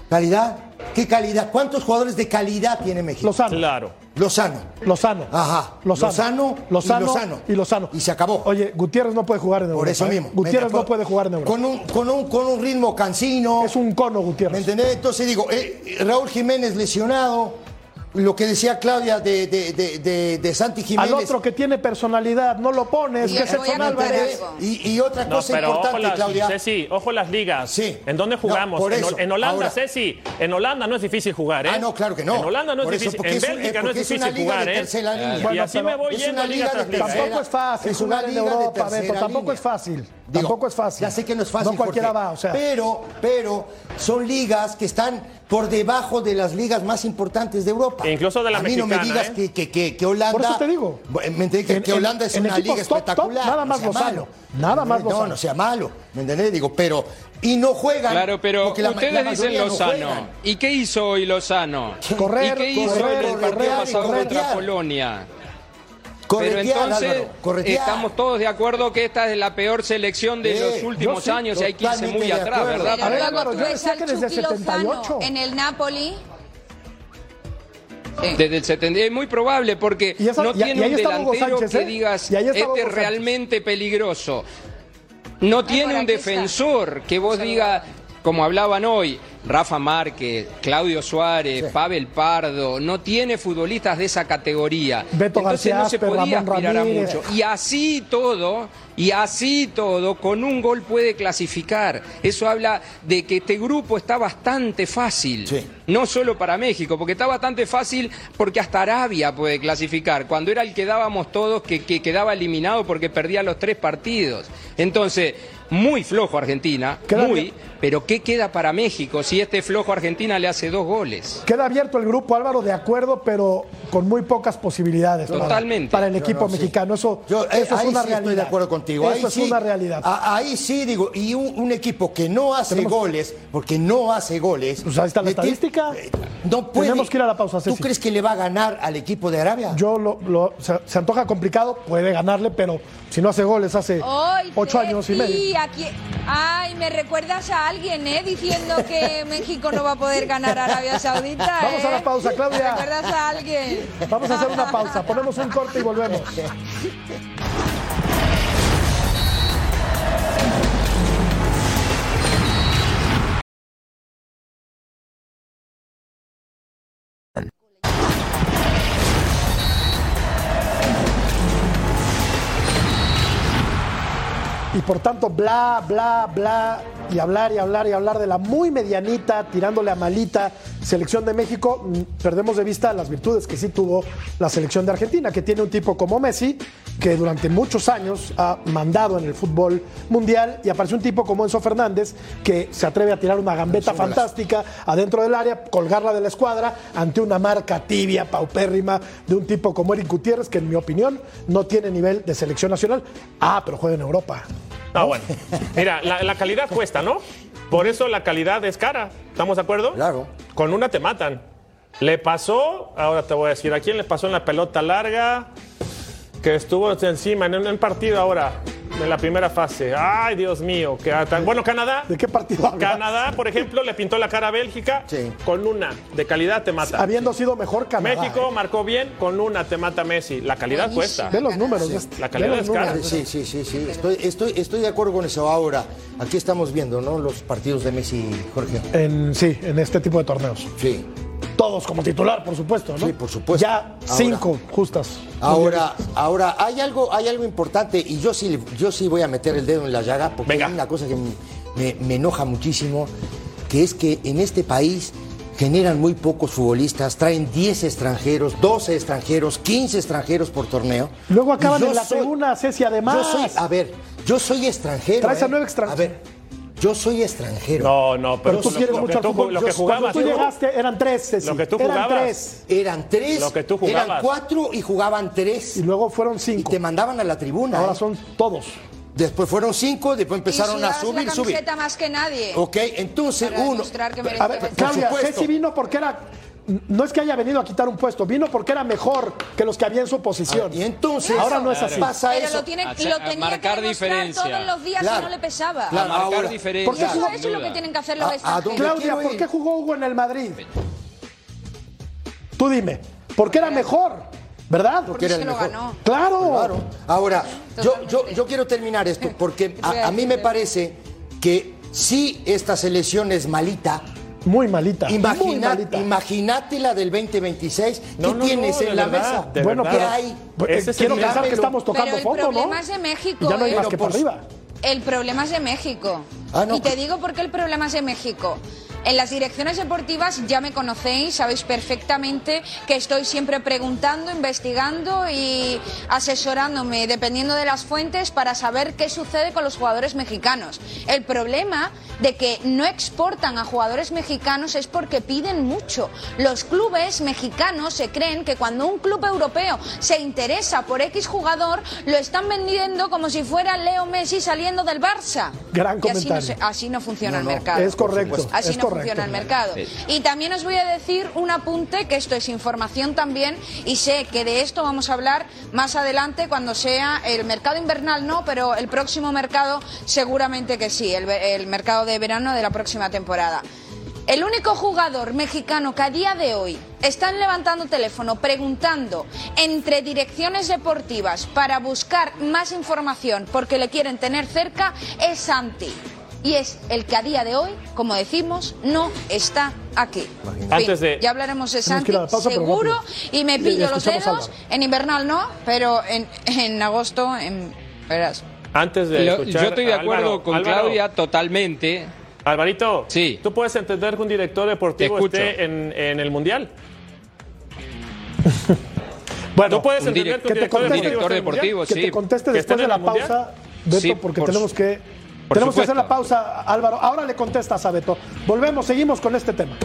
¿Calidad? ¿Qué calidad? ¿Cuántos jugadores de calidad tiene México? Lozano. Claro. Lozano. Lozano. Ajá. Lozano. Lozano y Lozano. Y Lozano. Y se acabó. Oye, Gutiérrez no puede jugar en Europa. Por eso ¿eh? mismo. Gutiérrez no puede jugar en Europa. Con un, con un, con un ritmo cansino. Es un cono, ¿Me Gutiérrez. entendés? Entonces digo, eh, Raúl Jiménez lesionado. Lo que decía Claudia de, de, de, de- de Santi Al Jiménez. otro que tiene personalidad, no lo pones, Y que es Edson Álvarez. Y, y otra No, cosa pero ojo importante, las, Claudia. Ceci, ojo las ligas. Sí. ¿En dónde No, jugamos? por en, eso. en Holanda, Ahora- Ceci. En Holanda no es difícil jugar, ¿eh? Ah, no, claro que no. En Holanda no es Por difícil. En Bélgica eh, no es difícil jugar, ¿eh? línea. y Bueno, así me voy es yendo una liga liga Tampoco es fácil Es una jugar en liga de Europa, Beto. Tampoco es fácil. Digo, tampoco es fácil. Ya sé que no es fácil. No cualquiera Jorge, va, o sea. Pero, pero son ligas que están por debajo de las ligas más importantes de Europa. E incluso de la A mí no me digas ¿eh? que, que, que, que Holanda. Por eso te digo. Me entendés que, En- que en- Holanda es en una liga top, top, espectacular. nada no más sea malo. Nada más No, Lozano. no sea malo. ¿Me entendés? Digo, pero. Y no juegan. Claro, pero la- ustedes la dicen no Lozano. ¿Y qué hizo hoy Lozano? Correr, ¿Y qué hizo correr, en el partido corretear y pasado contra corretear. Pero entonces Álvaro, corretear. estamos todos de acuerdo que esta es la peor selección de los últimos sí, años y hay que irse muy atrás, acuerdo. ¿verdad? Pero A ver, luego Álvaro, tú yo ves decía al que desde Chucky Lozano 78. en el Napoli. Desde el 70 es muy probable porque esa- no y- y tiene un delantero Sánchez, que ¿eh? digas este es Sánchez". realmente peligroso. No tiene un está. defensor que vos digas, como hablaban hoy, Rafa Márquez, Claudio Suárez, Pavel Pardo, no tiene futbolistas de esa categoría. Beto Entonces García no se podía aspirar a mucho. Y así todo, y así todo, con un gol puede clasificar. Eso habla de que este grupo está bastante fácil. Sí. No solo para México, porque está bastante fácil porque hasta Arabia puede clasificar, cuando era el que dábamos todos que, que quedaba eliminado porque perdía los tres partidos. Entonces, muy flojo Argentina, Queda muy, bien. pero ¿qué queda para México si este flojo Argentina le hace dos goles? Queda abierto el grupo, Álvaro, de acuerdo, pero con muy pocas posibilidades. Totalmente. Para, el equipo No, no, sí. mexicano. Eso, Yo, eh, es ahí una sí realidad. estoy de acuerdo contigo. Eso Ahí es sí- una realidad. a- ahí sí digo, y un, un equipo que no hace Tenemos- goles, porque no hace goles. Pues ahí está la le tiene- estadística. eh, No puede. Tenemos que ir a la pausa, ¿Tú Ceci. crees que le va a ganar al equipo de Arabia? Yo lo, lo- se, se antoja complicado, puede ganarle, pero si no hace goles hace ocho años y medio. aquí- Ay, me recuerdas a alguien, ¿eh? Diciendo que México no va a poder ganar a Arabia Saudita. Vamos a la ¿eh? pausa, Claudia. ¿Me recuerdas a alguien? Vamos a hacer una pausa, ponemos un corte y volvemos. por tanto, bla, bla, bla, y hablar y hablar y hablar de la muy medianita, tirándole a malita selección de México, mm, perdemos de vista las virtudes que sí tuvo la selección de Argentina, que tiene un tipo como Messi, que durante muchos años ha mandado en el fútbol mundial, y aparece un tipo como Enzo Fernández, que se atreve a tirar una gambeta fantástica adentro del área, colgarla de la escuadra, ante una marca tibia, paupérrima, de un tipo como Eric Gutiérrez, que en mi opinión no tiene nivel de selección nacional. Ah, pero juega en Europa. Ah, bueno. Mira, la, la calidad cuesta, ¿no? Por eso la calidad es cara. ¿Estamos de acuerdo? Claro. Con una te matan. Le pasó, ahora te voy a decir, ¿a quién le pasó en la pelota larga? Que estuvo encima en un partido ahora, en la primera fase. Ay, Dios mío. Que tan... Bueno, Canadá. ¿De qué partido hablas? Canadá, por ejemplo, le pintó la cara a Bélgica. Sí. Con una de calidad te mata. Habiendo sido mejor Canadá. México ¿eh? marcó bien, con una te mata Messi. La calidad cuesta. Ve los números. este- La calidad es cara. Sí, sí, sí, sí. Estoy, estoy, estoy de acuerdo con eso. Ahora, aquí estamos viendo, ¿no? Los partidos de Messi, Jorge. En, sí, en este tipo de torneos. Sí. Todos como titular, por supuesto, ¿no? Sí, por supuesto. Ya Ahora- cinco justas. Ahora, ahora hay algo, hay algo importante y yo sí, yo sí voy a meter el dedo en la llaga porque Venga. hay una cosa que me, me enoja muchísimo, que es que en este país generan muy pocos futbolistas, traen 10 extranjeros, 12 extranjeros, 15 extranjeros por torneo. Luego acaban en la soy- segunda, Ceci, además. Yo soy, a ver, yo soy extranjero. Traes a ¿eh? nueve extranjeros. A ver, yo soy extranjero. No, no, pero, Pero tú lo- quieres lo, mucho que al tú, fútbol. lo que Yo- jugabas. Cuando tú llegaste eran tres, Ceci. Lo que tú eran jugabas. tres. Eran tres, Lo que tú eran jugabas. cuatro y jugaban tres. Y luego fueron Y cinco. te mandaban a la tribuna. Ahora ¿eh? son todos. Después fueron cinco, después empezaron y a sudabas subir, la subir. camiseta más que nadie. Ok, entonces Para uno. demostrar que A ver. Claudia, supuesto. Ceci vino porque era. No es que haya venido a quitar un puesto, vino porque era mejor que los que había en su posición. Y entonces Ahora no es así. pasa Pero eso. lo, tiene, lo tenía marcar que diferencia. todos los días Claro. y no le pesaba. Claro. A marcar diferencia. ¿por qué Eso es lo que tienen que hacer los A- Claudia, ¿por qué jugó Hugo en el Madrid? Tú dime, porque era mejor, ¿verdad? Porque era el mejor. ganó. Claro. Claro. Ahora, yo, yo quiero terminar esto porque a, a mí me parece que si esta selección es malita, Muy malita. imagínate la del 2026. ¿Qué No, no, tienes no, en la verdad, mesa? de Bueno, verdad. ¿Qué hay? Pues, Ese es quiero pensar que estamos tocando Pero el fondo, ¿no? problema es de México, Y ya no hay ¿eh? más que por por- arriba. El problema es de México. Ah, no, y te pues- digo por qué el problema es de México. En las direcciones deportivas ya me conocéis, sabéis perfectamente que estoy siempre preguntando, investigando y asesorándome, dependiendo de las fuentes, para saber qué sucede con los jugadores mexicanos. El problema de que no exportan a jugadores mexicanos es porque piden mucho. Los clubes mexicanos se creen que cuando un club europeo se interesa por X jugador, lo están vendiendo como si fuera Leo Messi saliendo del Barça. Gran Y así no, comentario. se- así no funciona No, no, el mercado. Es correcto. Así es no correcto. Funciona el mercado. Y también os voy a decir un apunte, que esto es información también, y sé que de esto vamos a hablar más adelante cuando sea el mercado invernal, no, pero el próximo mercado seguramente que sí, el, el mercado de verano de la próxima temporada. El único jugador mexicano que a día de hoy están levantando teléfono preguntando entre direcciones deportivas para buscar más información porque le quieren tener cerca es Santi. Y es el que a día de hoy, como decimos, no está aquí. Antes de- Ya hablaremos de Santi, que pausa, seguro, y me pillo los dedos. En invernal no, pero en, en agosto, en, verás. Antes de Lo- escuchar yo estoy de acuerdo Álvaro, con Álvaro, Claudia totalmente. Alvarito, Sí. ¿tú puedes entender que un director deportivo esté en, en el Mundial? Bueno, ¿Tú puedes entender que un que te director conteste- deportivo director deportivo, que sí. te conteste ¿Que después de la pausa, Beto, Sí, porque por tenemos que por tenemos que hacer la pausa, Álvaro. Ahora le contestas a Beto. Volvemos, seguimos con este tema.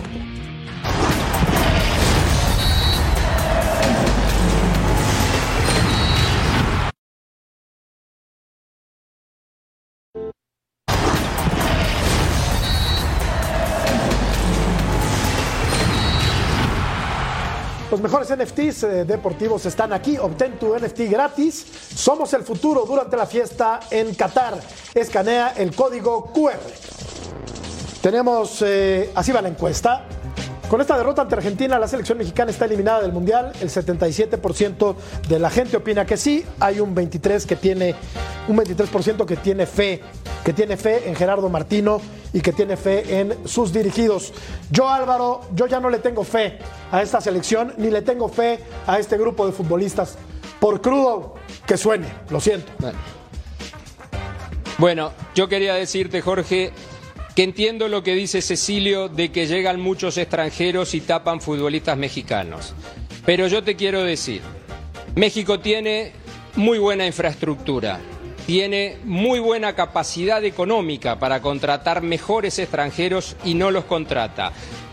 Mejores NFTs eh, deportivos están aquí. Obtén tu NFT gratis. Somos el futuro durante la fiesta en Qatar. Escanea el código QR. Tenemos, eh, así va la encuesta. Con esta derrota ante Argentina, la selección mexicana está eliminada del Mundial. El 77% de la gente opina que sí. Hay un 23 que tiene un 23% que tiene fe, que tiene fe en Gerardo Martino y que tiene fe en sus dirigidos. Yo Álvaro, yo ya no le tengo fe a esta selección ni le tengo fe a este grupo de futbolistas. Por crudo que suene, lo siento. Bueno. Yo quería decirte, Jorge, que entiendo lo que dice Cecilio de que llegan muchos extranjeros y tapan futbolistas mexicanos. Pero yo te quiero decir, México tiene muy buena infraestructura, tiene muy buena capacidad económica para contratar mejores extranjeros y no los contrata.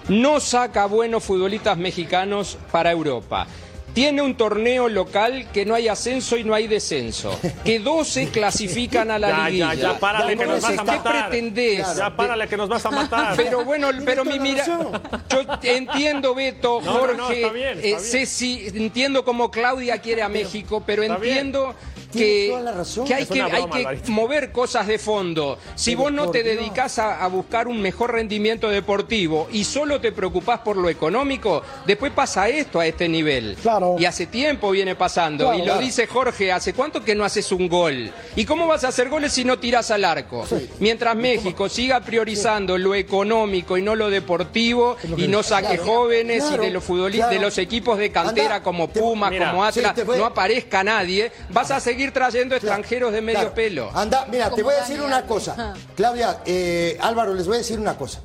No saca buenos futbolistas mexicanos para Europa. Tiene un torneo local que no hay ascenso y no hay descenso. Que 12 clasifican a la Ya, liguilla. ya, ya, párale Ya que nos vas a ¿Qué matar. pretendés? Ya párale que nos vas a matar. Pero bueno, pero mi mira, yo entiendo Beto, No, Jorge, no, está bien, está eh. Ceci, entiendo cómo Claudia quiere a México, pero Está entiendo que, toda la razón. que hay Es que, una hay broma, que Alvarito. mover cosas de fondo. Si Pero vos no te dedicás a, a buscar un mejor rendimiento deportivo y solo te preocupás por lo económico, después pasa esto a este nivel. Claro. Y hace tiempo viene pasando. Claro, y lo claro. dice Jorge, ¿hace cuánto que no haces un gol? ¿Y cómo vas a hacer goles si no tiras al arco? Mientras México siga priorizando lo económico y no lo deportivo y no saque Claro, jóvenes claro, y de los futbolistas, de los equipos de cantera Anda, como te- Puma, Mira, como Atlas, no aparezca nadie, vas a seguir trayendo extranjeros de medio Claro. pelo. Anda, mira, te voy a decir una cosa. Claudia, eh, Álvaro, les voy a decir una cosa.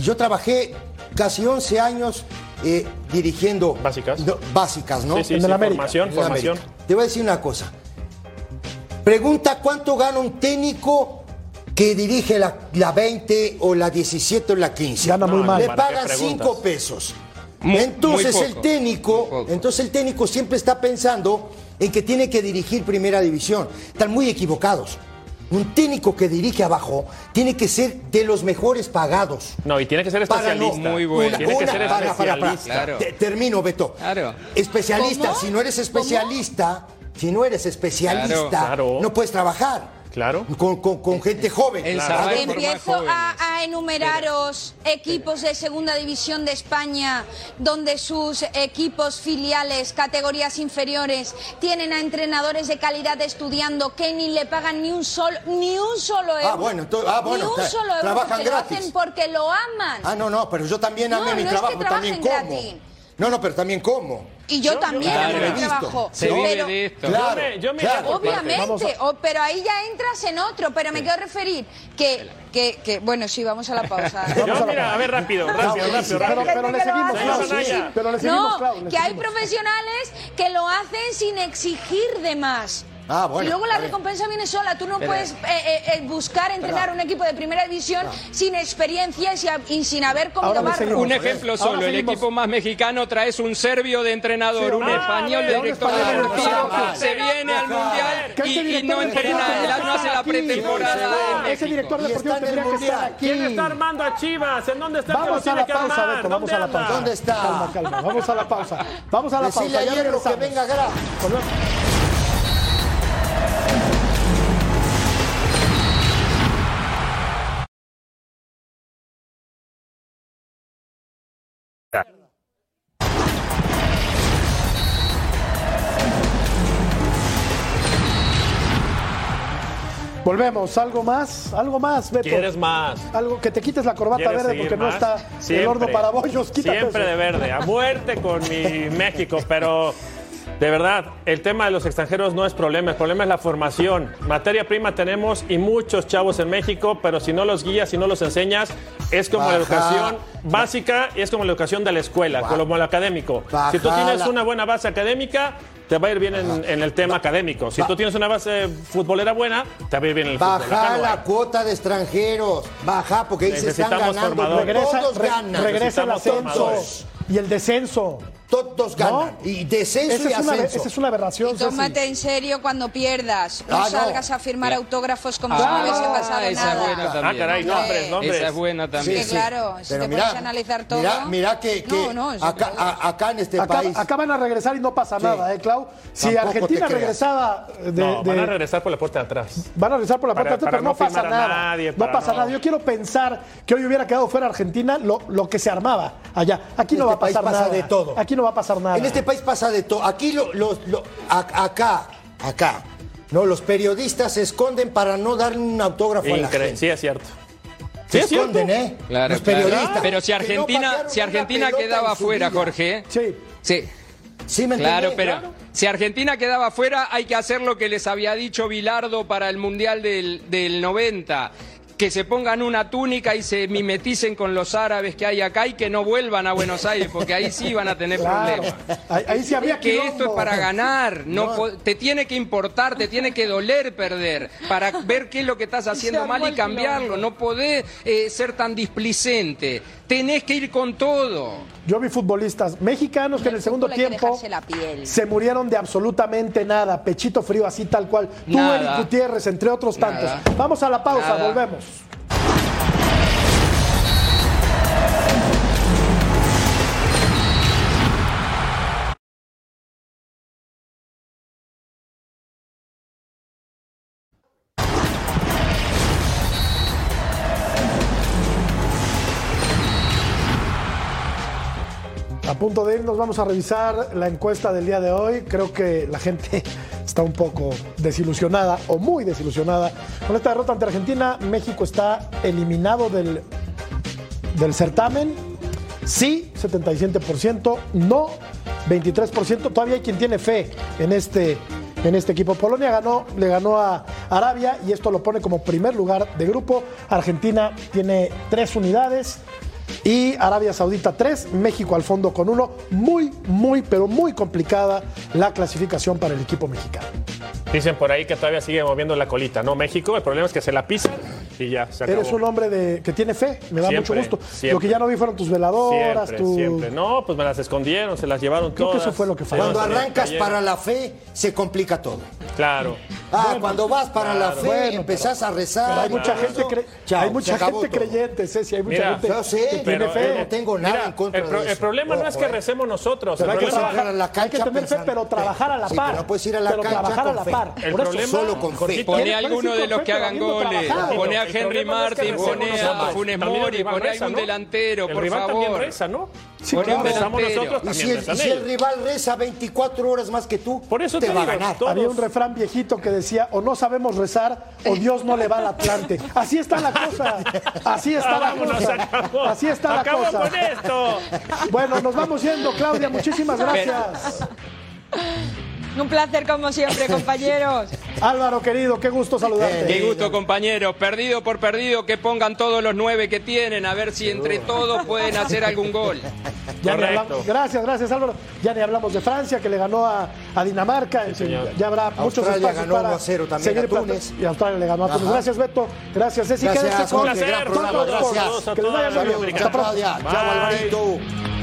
Yo trabajé casi 11 años eh, dirigiendo. Básicas. No, básicas, ¿no? Sí, sí, En sí, el América. formación, En la formación. América. Te voy a decir una cosa. Pregunta cuánto gana un técnico que dirige la, la 20 o la 17 o la 15. Gana muy No, mal. Le ¿para qué pagan preguntas? 5 pesos. Muy- entonces muy el técnico, muy poco. entonces el técnico siempre está pensando en que tiene que dirigir primera división. Están muy equivocados. Un técnico que dirige abajo tiene que ser de los mejores pagados. No, y tiene que ser Para no- especialista. Muy bueno. Tiene que una- ser para, para, para. especialista. Claro. Te- termino, Beto. Claro. Especialista. ¿Cómo? Si no eres especialista, si no eres especialista, Claro. no puedes trabajar. Claro. Con, con- con gente joven. Empiezo a, a enumeraros equipos de segunda división de España, donde sus equipos filiales, categorías inferiores, tienen a entrenadores de calidad estudiando que ni le pagan ni un solo, ni un solo euro. bueno, entonces- ah, bueno, ni un tra- solo euro trabajan porque lo gratis. hacen porque lo aman. Ah, no, no, pero yo también No, amé mi no es que trabajo, también como. gratis. No, no, pero también como. Y yo, también claro, amo lo he mi trabajo. Se vive pero- de esto. Claro, Yo me- yo me claro. Obviamente, a- o- pero ahí ya entras en otro, pero me quiero referir que, que, que bueno, sí, vamos a la pausa. Yo, mira, a ver, rápido, rápido, rápido, Pero, rápido. pero le seguimos, Clau. Anaya. Pero le seguimos, No, Clau, le que hay seguimos. profesionales que lo hacen sin exigir de más. Ah, bueno, y luego la recompensa viene sola. Tú no puedes eh, eh, eh, buscar entrenar un equipo de primera división sin experiencia y, sin- y sin haber comido barro. Un ejemplo solo, el equipo más mexicano traes un serbio de entrenador, Sí, un ah, español de director deportivo, se viene al mundial y, no entrena, no hace la pretemporada Ese director deportivo tendría que estar aquí. ¿Quién está armando a Chivas? ¿En dónde está que Vamos a la pausa? Beto, vamos a la ¿Dónde pausa. ¿Dónde está? Calma, calma, vamos a la pausa. Vamos a la Decirle pausa, a ya Hierro que venga Gra. Volvemos. Algo más, algo más, Beto. ¿Quieres más? Algo que te quites la corbata ¿Quieres verde porque no está el horno para bollos. Quítate Siempre eso. de verde, a muerte con mi México, pero de verdad, el tema de los extranjeros no es problema, el problema es la formación. Materia prima tenemos y muchos chavos en México, pero si no los guías, si no los enseñas, es como la educación básica y es como la educación de la escuela, como lo académico. Si tú tienes la- una buena base académica, te va a ir bien en, en el tema académico. Si tú tienes una base futbolera buena, te va a ir bien en el Baja no la hay. cuota de extranjeros. Baja, porque ahí se están Necesitamos ganando. formadores. Regresa, Todos re- ganan. regresa el ascenso formadores. y el descenso. Todos ganan. Y descenso Esa y es, una, ascenso. esa es una aberración. Y tómate Ceci. en serio cuando pierdas. No Ah, no. salgas a firmar autógrafos como si Ah, no hubiese no, pasado esa nada. es buena también. Ah, caray, nombres, nombres. Esa es buena también. Sí, claro, si Pero te a analizar todo- Mira, mira que, que No, no, eso acá, a- acá en este Acá, país. acá van a regresar y no pasa Sí. nada, ¿eh, Clau? Si Tampoco Argentina regresaba de, No, van a regresar por la puerta de atrás. Van a regresar por la Para- puerta de atrás, para pero no, no pasa nada. nadie, no pasa no- nada. Yo quiero pensar que hoy hubiera quedado fuera Argentina lo, lo que se armaba allá. Aquí En no va a este pasar pasa nada. de todo. Aquí no va a pasar nada. En este país pasa de todo. Aquí lo, lo- lo- a- acá, acá. No, los periodistas se esconden para no darle un autógrafo a la gente. Sí, es cierto. Se Sí, es cierto. esconden, ¿eh? Claro, los claro. periodistas. Pero si que no Argentina, si Argentina quedaba fuera, vida. Jorge. Sí. Sí. Sí, me Claro, entendés? pero si Argentina quedaba fuera, hay que hacer lo que les había dicho Bilardo para el Mundial del, del 90. Que se pongan una túnica y se mimeticen con los árabes que hay acá y que no vuelvan a Buenos Aires, porque ahí sí van a tener Claro. problemas. Ahí, ahí sí había que quilombo. esto es para ganar, no, po- te tiene que importar, te tiene que doler perder, para ver qué es lo que estás haciendo mal y cambiarlo, no podés eh, ser tan displicente, tenés que ir con todo. Yo vi futbolistas mexicanos que en el segundo tiempo dejarse la piel. se murieron de absolutamente nada. Pechito frío, así tal cual. Tú. Eric Gutiérrez, entre otros tantos. Nada. Vamos a la pausa, Nada. volvemos. A punto de irnos, vamos a revisar la encuesta del día de hoy. Creo que la gente está un poco desilusionada o muy desilusionada con esta derrota ante Argentina. México está eliminado del, del certamen. Sí, 77%. No, 23%. Todavía hay quien tiene fe en este, en este equipo. Polonia ganó, le ganó a Arabia y esto lo pone como primer lugar de grupo. Argentina tiene tres unidades y Arabia Saudita 3, México al fondo con uno. Muy, muy, pero muy complicada la clasificación para el equipo mexicano. Dicen por ahí que todavía sigue moviendo la colita, ¿no? México, el problema es que se la pisa y ya, se acabó. Eres un hombre de, que tiene fe, me da Siempre, mucho gusto. siempre. Lo que ya no vi fueron tus veladoras, Siempre, tu... siempre. No, pues me las escondieron, se las llevaron Creo que todas. eso fue lo que falló. Cuando arrancas para la fe, se complica todo. Claro. Ah, cuando vas para la fe, Bueno, empezás a rezar. Pero hay mucha y gente, cre- Chao, hay mucha gente creyente, Ceci, hay mucha Mira, gente yo sé, que tiene pero fe. yo no tengo nada Mira, en contra el, pro- de el eso. problema no es que eh. recemos nosotros. Pero el hay que, trabajar, a la hay que cancha tener fe, pero trabajar a la par. pero no puedes ir a la pero cancha trabajar a la par. El problema- Solo con fe. Pone alguno de los que pero hagan goles, pone a Henry es que Martin, pone a. Funes Mori, pone a ¿no? delantero, El por rival también favor. reza, ¿no? Sí, Pone un claro. Rezamos delantero. nosotros, Y si, el, rezan y si el ellos. rival reza 24 horas más que tú, Por eso te, te va a ganar. Había un refrán viejito que decía, o no sabemos rezar, o Dios no le va al Atlante. Así está la cosa. Así está la cosa. Así está la Acabó cosa. con esto. Bueno, nos vamos yendo, Claudia. Muchísimas gracias. Un placer como siempre, compañeros. Álvaro, querido, qué gusto saludarte. Qué gusto, compañeros. Perdido por perdido, que pongan todos los nueve que tienen, a ver si entre todos pueden hacer algún gol. Ya hablamos- gracias, gracias Álvaro. Ya ni hablamos de Francia, que le ganó a, a Dinamarca. Señor. ya habrá muchos Australia espacios ganó para 1 a 0 también seguir a Túnez. Y Australia le ganó a Túnez. Gracias, Beto. Gracias, Ceci. Gracias, Quédense con Jorge, gran programa, gracias. Que les vaya muy bien. Hasta pronto. Chao. Alvarito.